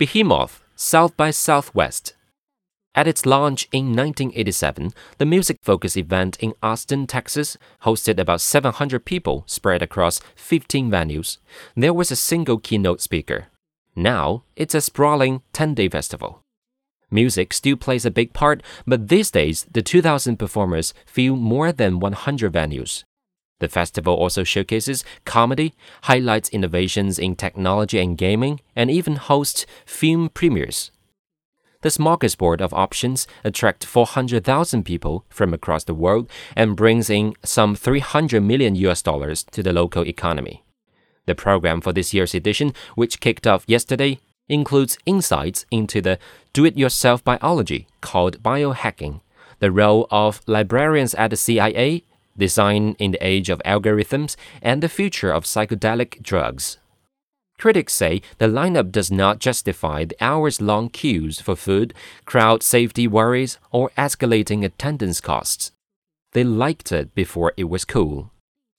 Behemoth South by Southwest. At its launch in 1987, the music focused event in Austin, Texas, hosted about 700 people spread across 15 venues. There was a single keynote speaker. Now, it's a sprawling 10 day festival. Music still plays a big part, but these days, the 2,000 performers fill more than 100 venues. The festival also showcases comedy, highlights innovations in technology and gaming, and even hosts film premieres. The smorgasbord of options attracts 400,000 people from across the world and brings in some 300 million US dollars to the local economy. The program for this year's edition, which kicked off yesterday, includes insights into the do it yourself biology called biohacking, the role of librarians at the CIA design in the age of algorithms, and the future of psychedelic drugs. Critics say the lineup does not justify the hours long queues for food, crowd safety worries, or escalating attendance costs. They liked it before it was cool.